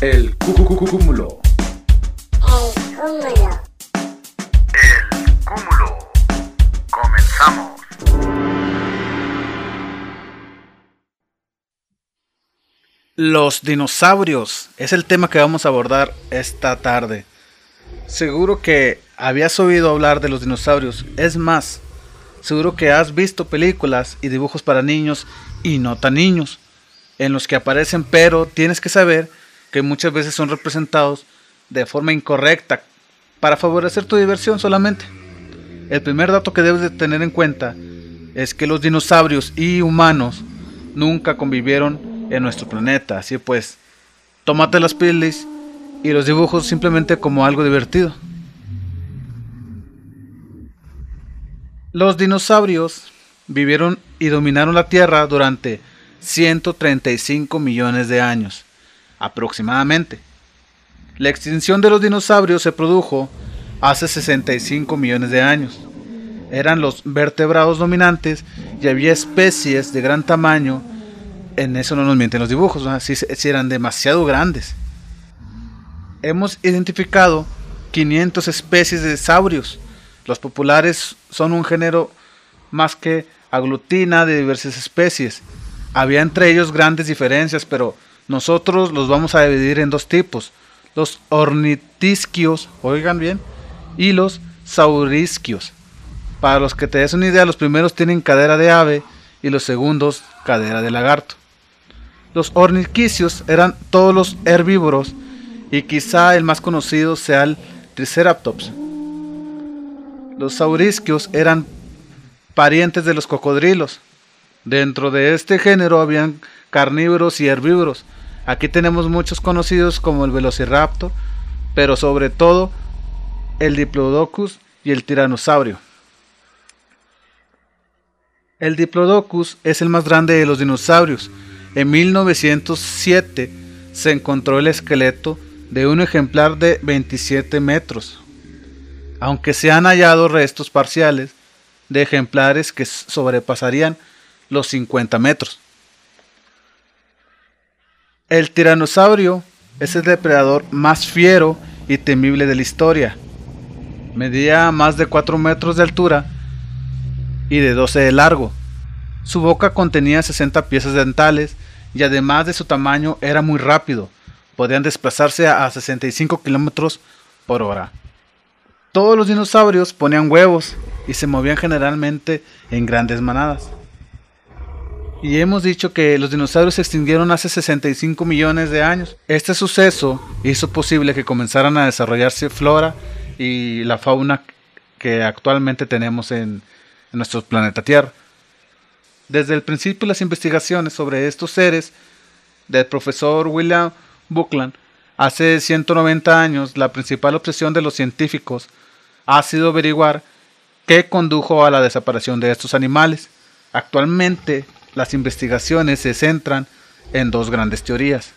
El cúmulo. El cúmulo. El cúmulo. Comenzamos. Los dinosaurios es el tema que vamos a abordar esta tarde. Seguro que habías oído hablar de los dinosaurios. Es más, seguro que has visto películas y dibujos para niños y no tan niños en los que aparecen, pero tienes que saber que muchas veces son representados de forma incorrecta para favorecer tu diversión solamente. El primer dato que debes de tener en cuenta es que los dinosaurios y humanos nunca convivieron en nuestro planeta. Así pues, tómate las pelis y los dibujos simplemente como algo divertido. Los dinosaurios vivieron y dominaron la Tierra durante 135 millones de años, aproximadamente. La extinción de los dinosaurios se produjo hace 65 millones de años. Eran los vertebrados dominantes y había especies de gran tamaño en eso no nos mienten los dibujos, si, eran demasiado grandes. Hemos identificado 500 especies de saurios. Los populares son un género más que aglutina de diversas especies. Había entre ellos grandes diferencias, pero nosotros los vamos a dividir en dos tipos. Los ornitisquios, oigan bien, y los saurisquios. Para los que te des una idea, los primeros tienen cadera de ave y los segundos cadera de lagarto. Los orniquicios eran todos los herbívoros y quizá el más conocido sea el Triceratops. Los saurisquios eran parientes de los cocodrilos. Dentro de este género habían carnívoros y herbívoros. Aquí tenemos muchos conocidos como el Velociraptor, pero sobre todo el Diplodocus y el Tiranosaurio. El Diplodocus es el más grande de los dinosaurios en 1907 se encontró el esqueleto de un ejemplar de 27 metros, aunque se han hallado restos parciales de ejemplares que sobrepasarían los 50 metros. El tiranosaurio es el depredador más fiero y temible de la historia. Medía más de 4 metros de altura y de 12 de largo. Su boca contenía 60 piezas dentales y además de su tamaño era muy rápido. Podían desplazarse a 65 kilómetros por hora. Todos los dinosaurios ponían huevos y se movían generalmente en grandes manadas. Y hemos dicho que los dinosaurios se extinguieron hace 65 millones de años. Este suceso hizo posible que comenzaran a desarrollarse flora y la fauna que actualmente tenemos en, en nuestro planeta Tierra. Desde el principio las investigaciones sobre estos seres del profesor William Buckland hace 190 años, la principal obsesión de los científicos ha sido averiguar qué condujo a la desaparición de estos animales. Actualmente las investigaciones se centran en dos grandes teorías.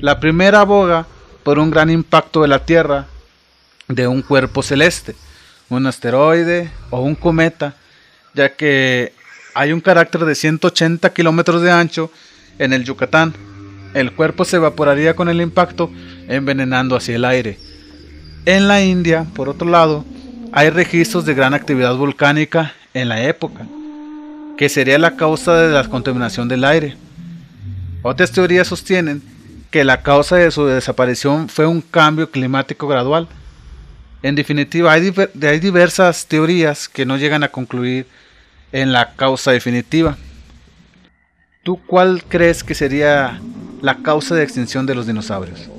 La primera aboga por un gran impacto de la Tierra de un cuerpo celeste, un asteroide o un cometa ya que hay un carácter de 180 kilómetros de ancho en el Yucatán. El cuerpo se evaporaría con el impacto, envenenando hacia el aire. En la India, por otro lado, hay registros de gran actividad volcánica en la época, que sería la causa de la contaminación del aire. Otras teorías sostienen que la causa de su desaparición fue un cambio climático gradual. En definitiva, hay, hay diversas teorías que no llegan a concluir en la causa definitiva. ¿Tú cuál crees que sería la causa de extinción de los dinosaurios?